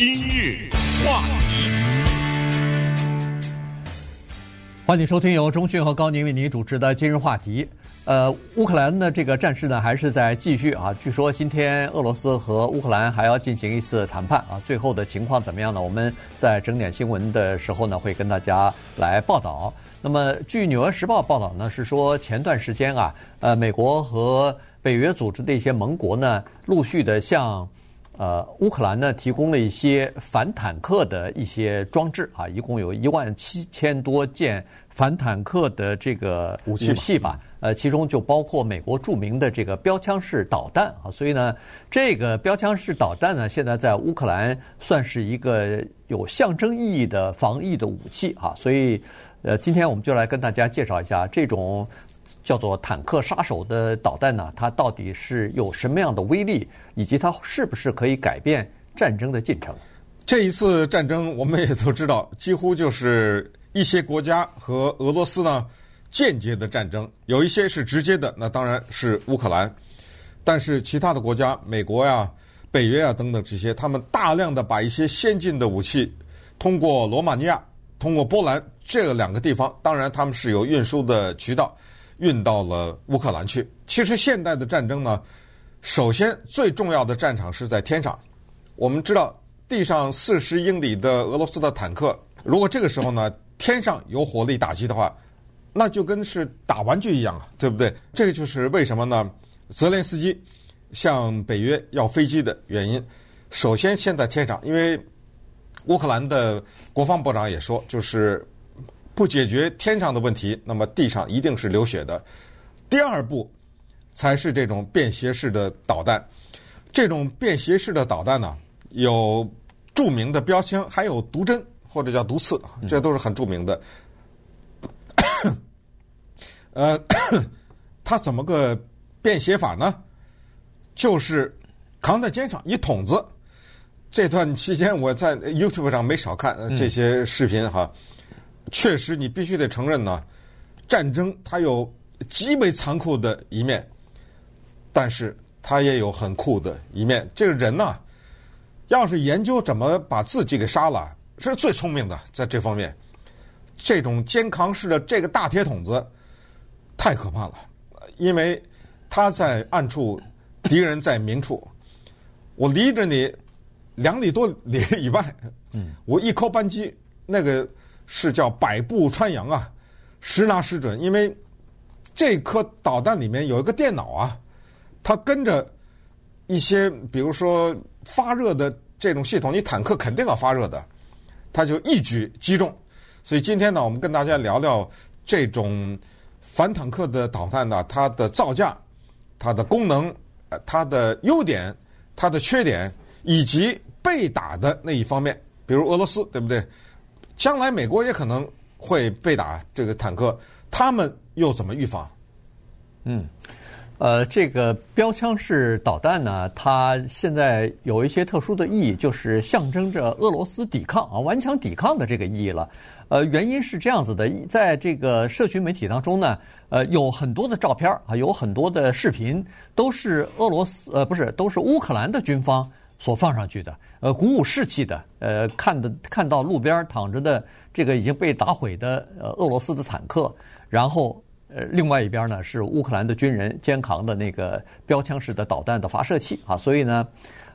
今日话题，欢迎收听由中讯和高宁为您主持的今日话题。呃，乌克兰的这个战事呢，还是在继续啊。据说今天俄罗斯和乌克兰还要进行一次谈判啊。最后的情况怎么样呢？我们在整点新闻的时候呢，会跟大家来报道。那么，据《纽约时报》报道呢，是说前段时间啊，呃，美国和北约组织的一些盟国呢，陆续的向呃乌克兰呢提供了一些反坦克的一些装置啊，一共有一万七千多件反坦克的这个武器吧。呃，其中就包括美国著名的这个标枪式导弹啊，所以呢，这个标枪式导弹呢，现在在乌克兰算是一个有象征意义的防疫的武器啊，所以，呃，今天我们就来跟大家介绍一下这种叫做坦克杀手的导弹呢，它到底是有什么样的威力，以及它是不是可以改变战争的进程。这一次战争，我们也都知道，几乎就是一些国家和俄罗斯呢。间接的战争有一些是直接的，那当然是乌克兰。但是其他的国家，美国呀、北约啊等等这些，他们大量的把一些先进的武器通过罗马尼亚、通过波兰这两个地方，当然他们是有运输的渠道，运到了乌克兰去。其实现代的战争呢，首先最重要的战场是在天上。我们知道，地上四十英里的俄罗斯的坦克，如果这个时候呢，天上有火力打击的话，那就跟是打玩具一样啊，对不对？这个就是为什么呢？泽连斯基向北约要飞机的原因。首先，先在天上，因为乌克兰的国防部长也说，就是不解决天上的问题，那么地上一定是流血的。第二步才是这种便携式的导弹。这种便携式的导弹呢，有著名的标枪，还有毒针或者叫毒刺，这都是很著名的。呃，它怎么个便携法呢？就是扛在肩上一筒子。这段期间我在 YouTube 上没少看这些视频哈。确实，你必须得承认呢，战争它有极为残酷的一面，但是它也有很酷的一面。这个人呢，要是研究怎么把自己给杀了，是最聪明的，在这方面。这种肩扛式的这个大铁桶子。太可怕了，因为他在暗处，敌人在明处。我离着你两里多里以外，我一扣扳机，那个是叫百步穿杨啊，实拿实准。因为这颗导弹里面有一个电脑啊，它跟着一些，比如说发热的这种系统，你坦克肯定要发热的，它就一举击中。所以今天呢，我们跟大家聊聊这种。反坦克的导弹呢，它的造价、它的功能、它的优点、它的缺点，以及被打的那一方面，比如俄罗斯，对不对？将来美国也可能会被打这个坦克，他们又怎么预防？嗯，呃，这个标枪式导弹呢，它现在有一些特殊的意义，就是象征着俄罗斯抵抗啊，顽强抵抗的这个意义了。呃，原因是这样子的，在这个社群媒体当中呢，呃，有很多的照片啊，有很多的视频，都是俄罗斯呃，不是，都是乌克兰的军方所放上去的，呃，鼓舞士气的，呃，看的看到路边躺着的这个已经被打毁的呃俄罗斯的坦克，然后呃，另外一边呢是乌克兰的军人肩扛的那个标枪式的导弹的发射器啊，所以呢，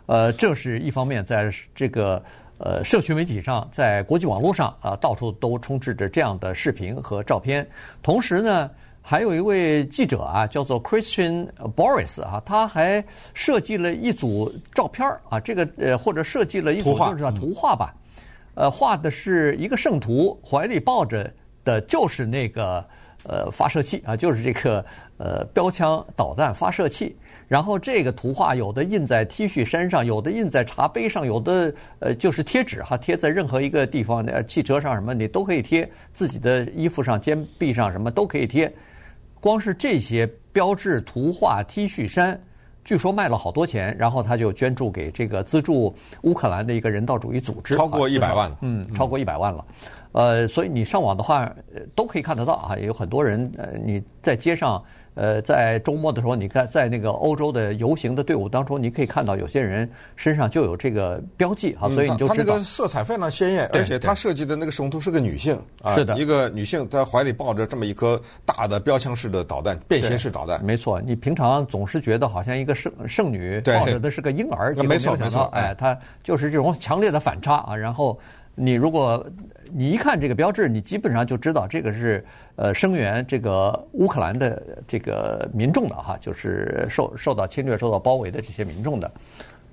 呃，这是一方面，在这个。呃，社群媒体上，在国际网络上啊，到处都充斥着这样的视频和照片。同时呢，还有一位记者啊，叫做 Christian Boris 啊，他还设计了一组照片啊，这个呃，或者设计了一组就是图画吧，呃，画的是一个圣徒怀里抱着的，就是那个呃发射器啊，就是这个呃标枪导弹发射器。然后这个图画有的印在 T 恤衫上，有的印在茶杯上，有的呃就是贴纸哈，贴在任何一个地方，呃汽车上什么你都可以贴，自己的衣服上、肩臂上什么都可以贴。光是这些标志图画 T 恤衫，据说卖了好多钱，然后他就捐助给这个资助乌克兰的一个人道主义组织，超过一百万了，嗯，超过一百万了。呃，所以你上网的话，都可以看得到啊，有很多人呃你在街上。呃，在周末的时候，你看在那个欧洲的游行的队伍当中，你可以看到有些人身上就有这个标记啊，所以你就知道。他那个色彩非常鲜艳，而且他设计的那个使用是个女性啊，是的，一个女性在怀里抱着这么一颗大的标枪式的导弹，便携式导弹。没错，你平常总是觉得好像一个圣圣女抱着的是个婴儿，结果没有想到，哎，它就是这种强烈的反差啊，然后。你如果你一看这个标志，你基本上就知道这个是呃声援这个乌克兰的这个民众的哈，就是受受到侵略、受到包围的这些民众的。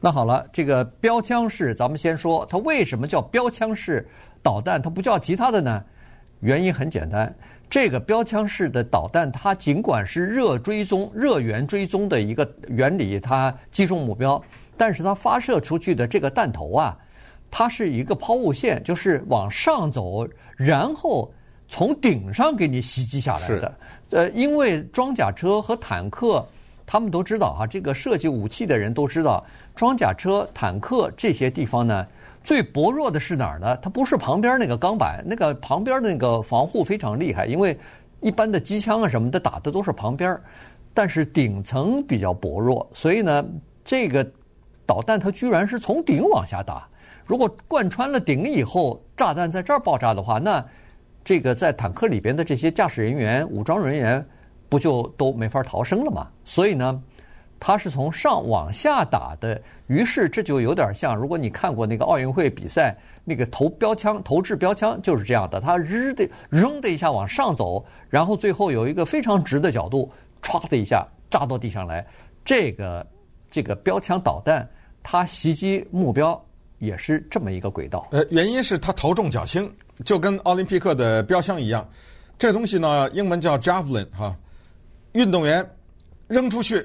那好了，这个标枪式，咱们先说它为什么叫标枪式导弹，它不叫其他的呢？原因很简单，这个标枪式的导弹，它尽管是热追踪、热源追踪的一个原理，它击中目标，但是它发射出去的这个弹头啊。它是一个抛物线，就是往上走，然后从顶上给你袭击下来的。呃，因为装甲车和坦克，他们都知道哈，这个设计武器的人都知道，装甲车、坦克这些地方呢，最薄弱的是哪儿呢？它不是旁边那个钢板，那个旁边那个防护非常厉害，因为一般的机枪啊什么的打的都是旁边，但是顶层比较薄弱，所以呢，这个导弹它居然是从顶往下打。如果贯穿了顶以后，炸弹在这儿爆炸的话，那这个在坦克里边的这些驾驶人员、武装人员不就都没法逃生了吗？所以呢，它是从上往下打的。于是这就有点像，如果你看过那个奥运会比赛，那个投标枪、投掷标枪就是这样的，它日的扔的一下往上走，然后最后有一个非常直的角度，歘的一下炸到地上来。这个这个标枪导弹，它袭击目标。也是这么一个轨道。呃，原因是它头重脚轻，就跟奥林匹克的标枪一样。这东西呢，英文叫 javelin 哈，运动员扔出去，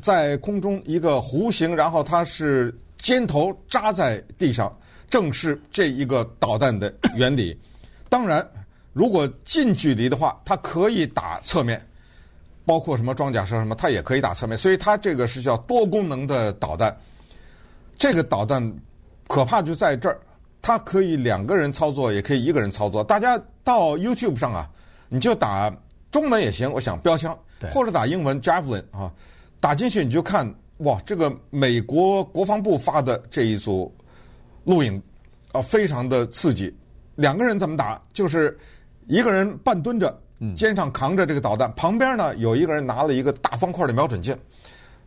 在空中一个弧形，然后它是尖头扎在地上，正是这一个导弹的原理。当然，如果近距离的话，它可以打侧面，包括什么装甲车什么，它也可以打侧面。所以它这个是叫多功能的导弹。这个导弹。可怕就在这儿，它可以两个人操作，也可以一个人操作。大家到 YouTube 上啊，你就打中文也行，我想标枪，或者打英文 Javelin 啊，打进去你就看哇，这个美国国防部发的这一组录影啊，非常的刺激。两个人怎么打？就是一个人半蹲着，肩上扛着这个导弹，旁边呢有一个人拿了一个大方块的瞄准镜，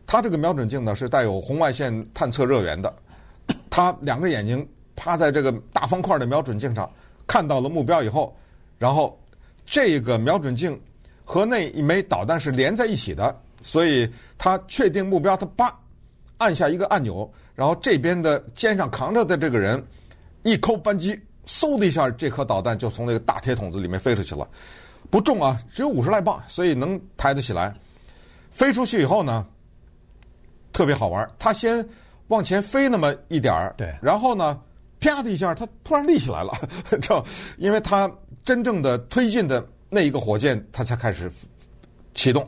他这个瞄准镜呢是带有红外线探测热源的。他两个眼睛趴在这个大方块的瞄准镜上，看到了目标以后，然后这个瞄准镜和那一枚导弹是连在一起的，所以他确定目标，他叭按下一个按钮，然后这边的肩上扛着的这个人一扣扳机，嗖的一下，这颗导弹就从那个大铁桶子里面飞出去了，不重啊，只有五十来磅，所以能抬得起来。飞出去以后呢，特别好玩，他先。往前飞那么一点儿，对，然后呢，啪的一下，它突然立起来了，这，因为它真正的推进的那一个火箭，它才开始启动，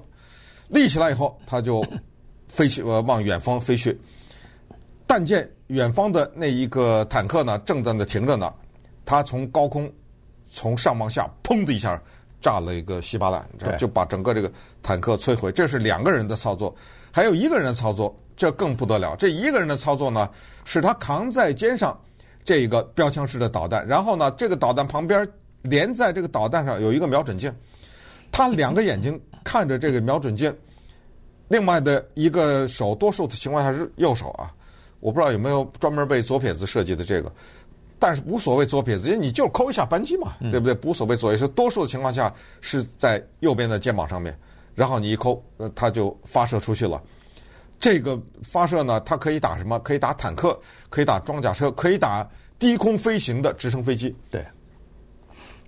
立起来以后，它就飞去，呃，往远方飞去。但见远方的那一个坦克呢，正在那停着呢，它从高空从上往下，砰的一下炸了一个稀巴烂，就把整个这个坦克摧毁。这是两个人的操作，还有一个人的操作。这更不得了！这一个人的操作呢，是他扛在肩上这个标枪式的导弹，然后呢，这个导弹旁边连在这个导弹上有一个瞄准镜，他两个眼睛看着这个瞄准镜，另外的一个手，多数的情况下是右手啊，我不知道有没有专门为左撇子设计的这个，但是无所谓左撇子，因为你就抠一下扳机嘛，对不对？无所谓左右，是多数的情况下是在右边的肩膀上面，然后你一抠，呃，它就发射出去了。这个发射呢，它可以打什么？可以打坦克，可以打装甲车，可以打低空飞行的直升飞机。对。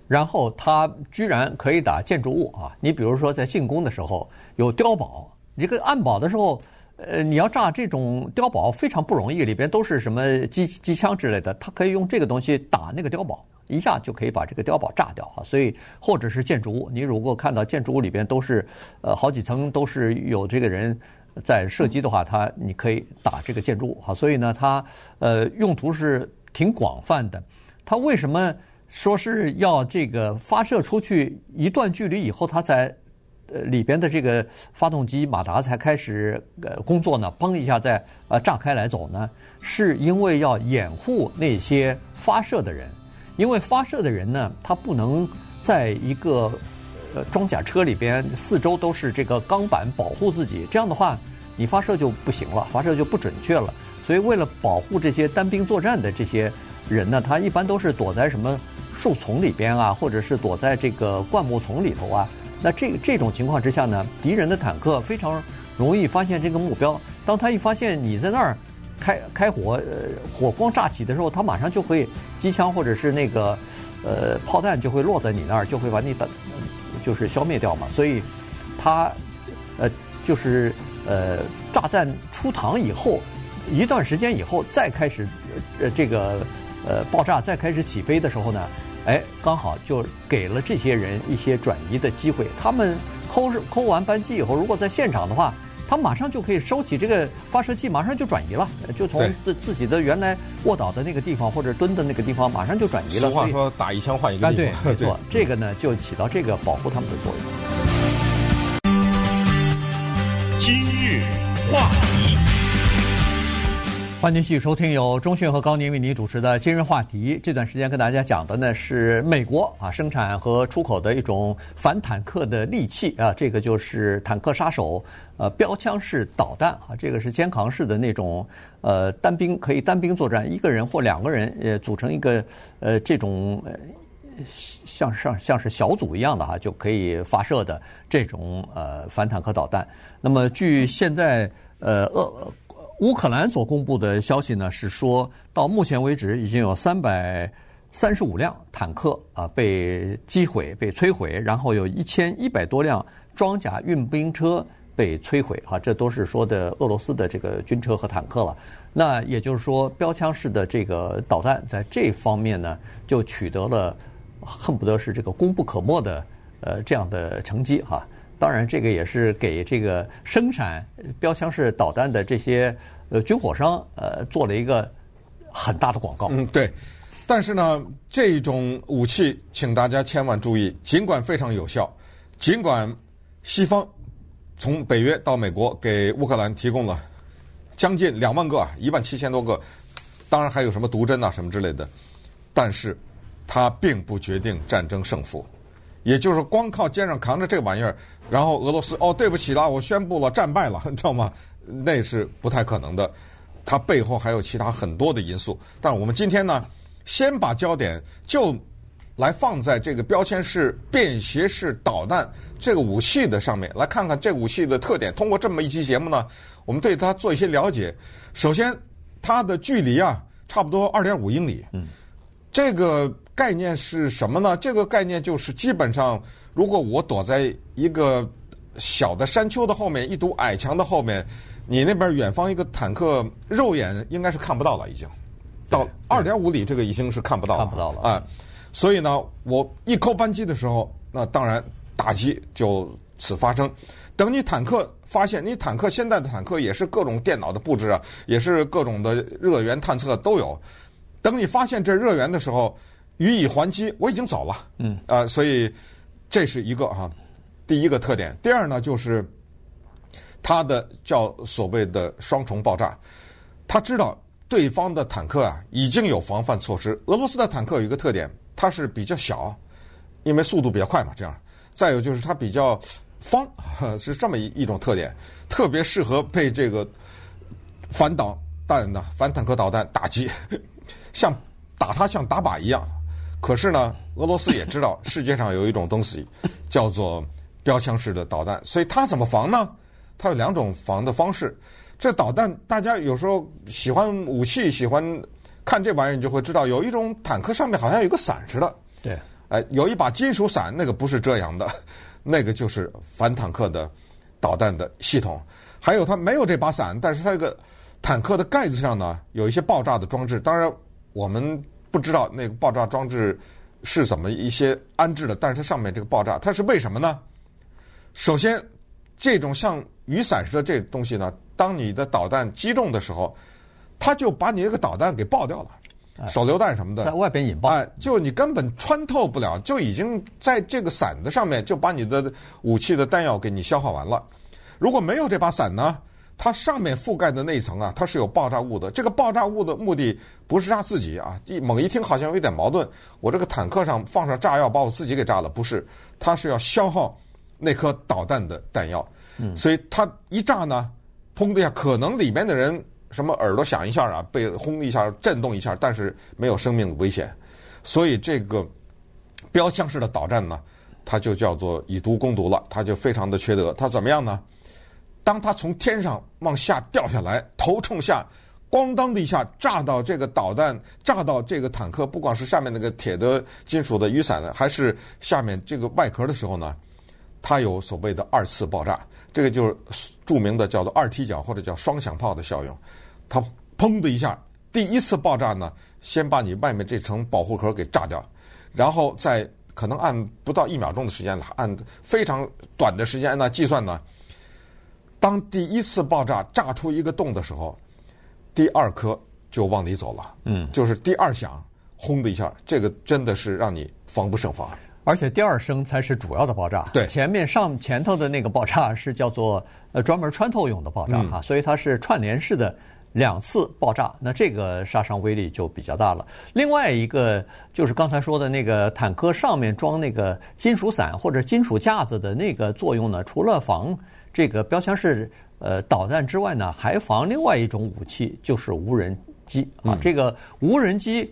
然后它居然可以打建筑物啊！你比如说在进攻的时候有碉堡，这个暗堡的时候，呃，你要炸这种碉堡非常不容易，里边都是什么机机枪之类的，它可以用这个东西打那个碉堡，一下就可以把这个碉堡炸掉啊！所以或者是建筑物，你如果看到建筑物里边都是呃好几层都是有这个人。在射击的话，它你可以打这个建筑物哈，所以呢，它呃用途是挺广泛的。它为什么说是要这个发射出去一段距离以后，它才呃里边的这个发动机马达才开始呃工作呢，砰一下再呃炸开来走呢？是因为要掩护那些发射的人，因为发射的人呢，他不能在一个呃装甲车里边四周都是这个钢板保护自己，这样的话你发射就不行了，发射就不准确了。所以为了保护这些单兵作战的这些人呢，他一般都是躲在什么？树丛里边啊，或者是躲在这个灌木丛里头啊，那这这种情况之下呢，敌人的坦克非常容易发现这个目标。当他一发现你在那儿开开火，呃，火光乍起的时候，他马上就会机枪或者是那个呃炮弹就会落在你那儿，就会把你打就是消灭掉嘛。所以他呃就是呃炸弹出膛以后一段时间以后再开始呃这个呃爆炸再开始起飞的时候呢。哎，刚好就给了这些人一些转移的机会。他们抠抠完扳机以后，如果在现场的话，他马上就可以收起这个发射器，马上就转移了，就从自自己的原来卧倒的那个地方或者蹲的那个地方，马上就转移了。俗话说，打一枪换一个地方。对，没错，这个呢就起到这个保护他们的作用。今日话题。欢迎继续收听由中讯和高宁为您主持的今日话题。这段时间跟大家讲的呢是美国啊生产和出口的一种反坦克的利器啊，这个就是坦克杀手呃标枪式导弹啊，这个是肩扛式的那种呃单兵可以单兵作战，一个人或两个人呃组成一个呃这种像像像是小组一样的哈、就可以发射的这种呃反坦克导弹。那么据现在呃俄。乌克兰所公布的消息呢，是说到目前为止已经有三百三十五辆坦克啊被击毁、被摧毁，然后有一千一百多辆装甲运兵车被摧毁。哈，这都是说的俄罗斯的这个军车和坦克了。那也就是说，标枪式的这个导弹在这方面呢，就取得了恨不得是这个功不可没的呃这样的成绩哈。当然，这个也是给这个生产标枪式导弹的这些呃军火商呃做了一个很大的广告。嗯，对。但是呢，这种武器，请大家千万注意，尽管非常有效，尽管西方从北约到美国给乌克兰提供了将近两万个啊，一万七千多个，当然还有什么毒针啊什么之类的，但是它并不决定战争胜负。也就是光靠肩上扛着这个玩意儿，然后俄罗斯哦，对不起了，我宣布了战败了，你知道吗？那是不太可能的，它背后还有其他很多的因素。但我们今天呢，先把焦点就来放在这个标签式便携式导弹这个武器的上面，来看看这武器的特点。通过这么一期节目呢，我们对它做一些了解。首先，它的距离啊，差不多二点五英里。嗯，这个。概念是什么呢？这个概念就是，基本上，如果我躲在一个小的山丘的后面，一堵矮墙的后面，你那边远方一个坦克，肉眼应该是看不到了，已经到二点五里，这个已经是看不到了，看不到了啊。所以呢，我一扣扳机的时候，那当然打击就此发生。等你坦克发现，你坦克现在的坦克也是各种电脑的布置啊，也是各种的热源探测都有。等你发现这热源的时候，予以还击，我已经走了。嗯，啊、呃，所以这是一个哈、啊，第一个特点。第二呢，就是它的叫所谓的双重爆炸。他知道对方的坦克啊已经有防范措施。俄罗斯的坦克有一个特点，它是比较小，因为速度比较快嘛。这样，再有就是它比较方，是这么一一种特点，特别适合被这个反导弹的反坦克导弹打击，像打它像打靶一样。可是呢，俄罗斯也知道世界上有一种东西 叫做标枪式的导弹，所以它怎么防呢？它有两种防的方式。这导弹大家有时候喜欢武器，喜欢看这玩意儿，你就会知道有一种坦克上面好像有个伞似的。对，哎，有一把金属伞，那个不是遮阳的，那个就是反坦克的导弹的系统。还有它没有这把伞，但是它这个坦克的盖子上呢有一些爆炸的装置。当然我们。不知道那个爆炸装置是怎么一些安置的，但是它上面这个爆炸，它是为什么呢？首先，这种像雨伞似的这东西呢，当你的导弹击中的时候，它就把你那个导弹给爆掉了。手榴弹什么的，在外边引爆，哎，就你根本穿透不了，就已经在这个伞的上面就把你的武器的弹药给你消耗完了。如果没有这把伞呢，它上面覆盖的那一层啊，它是有爆炸物的。这个爆炸物的目的不是炸自己啊，一猛一听好像有一点矛盾。我这个坦克上放上炸药把我自己给炸了，不是，它是要消耗那颗导弹的弹药。嗯，所以它一炸呢，砰的一下，可能里面的人什么耳朵响一下啊，被轰一下震动一下，但是没有生命的危险。所以这个标枪式的导弹呢，它就叫做以毒攻毒了，它就非常的缺德。它怎么样呢？当它从天上往下掉下来，头冲下，咣当的一下炸到这个导弹，炸到这个坦克，不管是下面那个铁的金属的雨伞呢，还是下面这个外壳的时候呢，它有所谓的二次爆炸。这个就是著名的叫做二踢脚或者叫双响炮的效应，它砰的一下，第一次爆炸呢，先把你外面这层保护壳给炸掉，然后再可能按不到一秒钟的时间了，按非常短的时间那计算呢，当第一次爆炸炸出一个洞的时候，第二颗就往里走了，嗯，就是第二响，轰的一下，这个真的是让你防不胜防。而且第二声才是主要的爆炸，对，前面上前头的那个爆炸是叫做呃专门穿透用的爆炸哈，嗯、所以它是串联式的两次爆炸，那这个杀伤威力就比较大了。另外一个就是刚才说的那个坦克上面装那个金属伞或者金属架子的那个作用呢，除了防这个标枪式呃导弹之外呢，还防另外一种武器，就是无人机啊，嗯、这个无人机。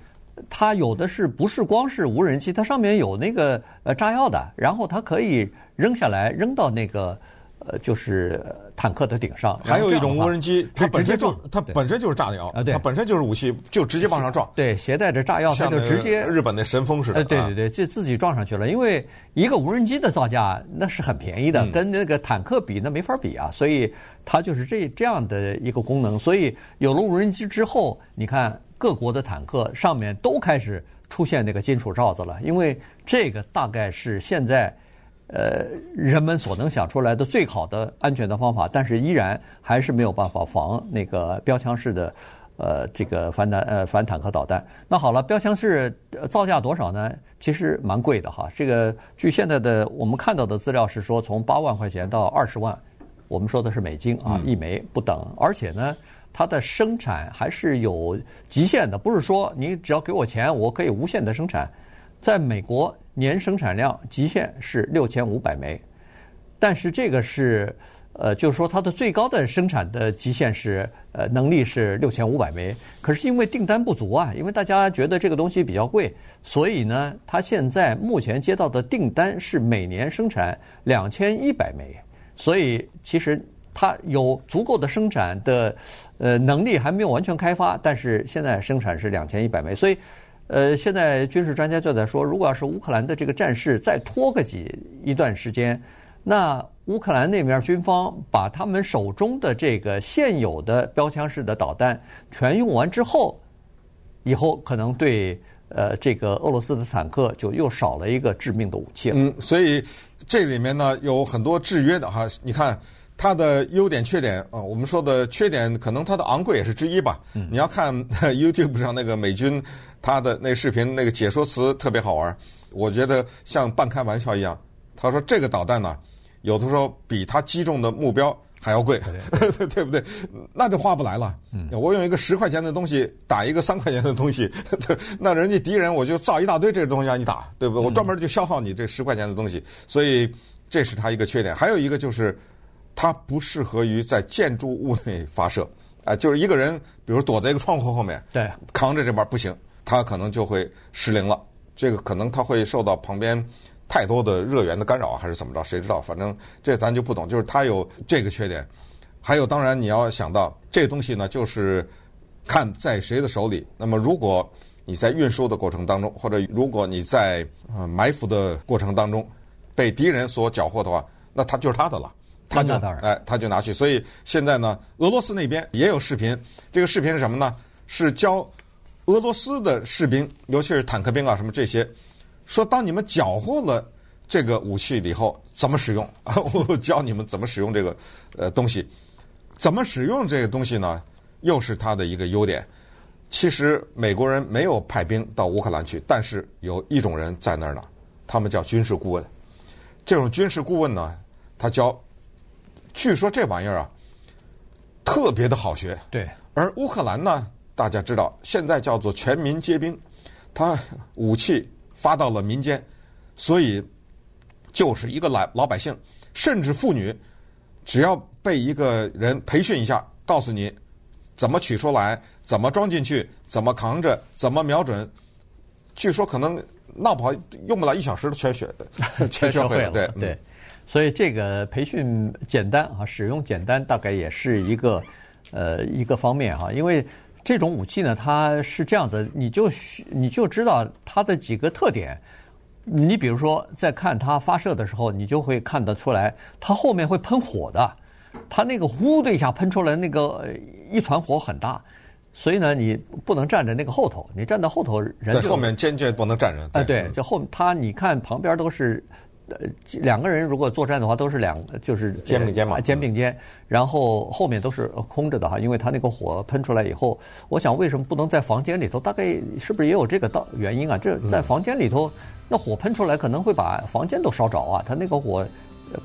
它有的是不是光是无人机？它上面有那个呃炸药的，然后它可以扔下来，扔到那个呃就是坦克的顶上。还有一种无人机，它本身就它本身就是炸药啊，对，它本身就是武器，就直接往上撞。对，携带着炸药，它就直接日本的神风似的。对对对，就自己撞上去了。因为一个无人机的造价那是很便宜的，跟那个坦克比那没法比啊，所以它就是这这样的一个功能。所以有了无人机之后，你看。各国的坦克上面都开始出现那个金属罩子了，因为这个大概是现在呃人们所能想出来的最好的安全的方法，但是依然还是没有办法防那个标枪式的呃这个反弹呃反坦克导弹。那好了，标枪式造价多少呢？其实蛮贵的哈。这个据现在的我们看到的资料是说，从八万块钱到二十万，我们说的是美金啊，一枚不等，而且呢。它的生产还是有极限的，不是说你只要给我钱，我可以无限的生产。在美国，年生产量极限是六千五百枚，但是这个是，呃，就是说它的最高的生产的极限是，呃，能力是六千五百枚。可是因为订单不足啊，因为大家觉得这个东西比较贵，所以呢，它现在目前接到的订单是每年生产两千一百枚，所以其实。它有足够的生产的呃能力，还没有完全开发，但是现在生产是两千一百枚，所以呃，现在军事专家就在说，如果要是乌克兰的这个战事再拖个几一段时间，那乌克兰那边军方把他们手中的这个现有的标枪式的导弹全用完之后，以后可能对呃这个俄罗斯的坦克就又少了一个致命的武器了。嗯，所以这里面呢有很多制约的哈，你看。它的优点、缺点啊，我们说的缺点，可能它的昂贵也是之一吧。嗯、你要看 YouTube 上那个美军他的那视频，那个解说词特别好玩。我觉得像半开玩笑一样。他说这个导弹呢，有的时候比他击中的目标还要贵，对，不对？那就划不来了。嗯、我用一个十块钱的东西打一个三块钱的东西，那人家敌人我就造一大堆这个东西让你打，对不对？我专门就消耗你这十块钱的东西，所以这是他一个缺点。还有一个就是。它不适合于在建筑物内发射，啊，就是一个人，比如躲在一个窗户后面，对，扛着这边不行，他可能就会失灵了。这个可能他会受到旁边太多的热源的干扰，还是怎么着？谁知道？反正这咱就不懂。就是它有这个缺点，还有当然你要想到这个东西呢，就是看在谁的手里。那么如果你在运输的过程当中，或者如果你在呃埋伏的过程当中被敌人所缴获的话，那它就是他的了。他就哎，他就拿去。所以现在呢，俄罗斯那边也有视频。这个视频是什么呢？是教俄罗斯的士兵，尤其是坦克兵啊，什么这些，说当你们缴获了这个武器以后，怎么使用啊？我教你们怎么使用这个呃东西。怎么使用这个东西呢？又是它的一个优点。其实美国人没有派兵到乌克兰去，但是有一种人在那儿呢，他们叫军事顾问。这种军事顾问呢，他教，据说这玩意儿啊，特别的好学。对。而乌克兰呢，大家知道，现在叫做全民皆兵，他武器发到了民间，所以就是一个老老百姓，甚至妇女，只要被一个人培训一下，告诉你怎么取出来，怎么装进去，怎么扛着，怎么瞄准，据说可能闹不好用不了一小时都全学，全学会了。对对，所以这个培训简单啊，使用简单，大概也是一个。呃，一个方面哈，因为这种武器呢，它是这样子，你就你就知道它的几个特点。你比如说，在看它发射的时候，你就会看得出来，它后面会喷火的。它那个呼的一下喷出来，那个一团火很大，所以呢，你不能站在那个后头，你站在后头人就对后面坚决不能站人。哎，对，就后它你看旁边都是。呃，两个人如果作战的话，都是两就是肩并肩嘛，肩并肩，然后后面都是空着的哈，因为他那个火喷出来以后，我想为什么不能在房间里头？大概是不是也有这个道原因啊？这在房间里头，那火喷出来可能会把房间都烧着啊，他那个火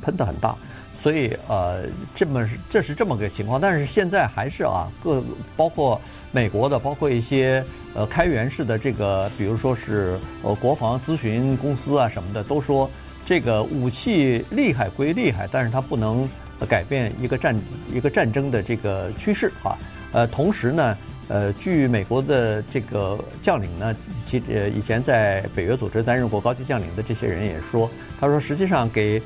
喷的很大，所以呃，这么这是这么个情况。但是现在还是啊，各包括美国的，包括一些呃开源式的这个，比如说是呃国防咨询公司啊什么的，都说。这个武器厉害归厉害，但是它不能改变一个战一个战争的这个趋势啊。呃，同时呢，呃，据美国的这个将领呢，其呃以前在北约组织担任过高级将领的这些人也说，他说实际上给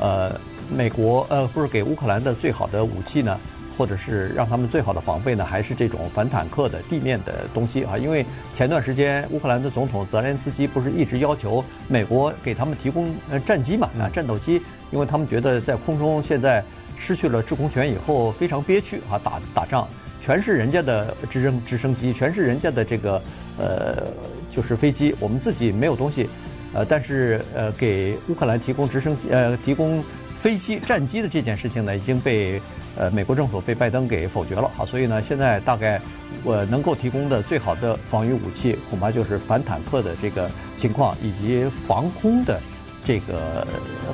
呃美国呃不是给乌克兰的最好的武器呢。或者是让他们最好的防备呢，还是这种反坦克的地面的东西啊？因为前段时间乌克兰的总统泽连斯基不是一直要求美国给他们提供呃战机嘛，啊战斗机，因为他们觉得在空中现在失去了制空权以后非常憋屈啊，打打仗全是人家的直升直升机，全是人家的这个呃就是飞机，我们自己没有东西，呃但是呃给乌克兰提供直升机呃提供飞机战机的这件事情呢已经被。呃，美国政府被拜登给否决了啊，所以呢，现在大概我能够提供的最好的防御武器，恐怕就是反坦克的这个情况，以及防空的这个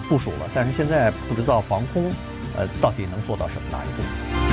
部署了。但是现在不知道防空呃到底能做到什么哪一步。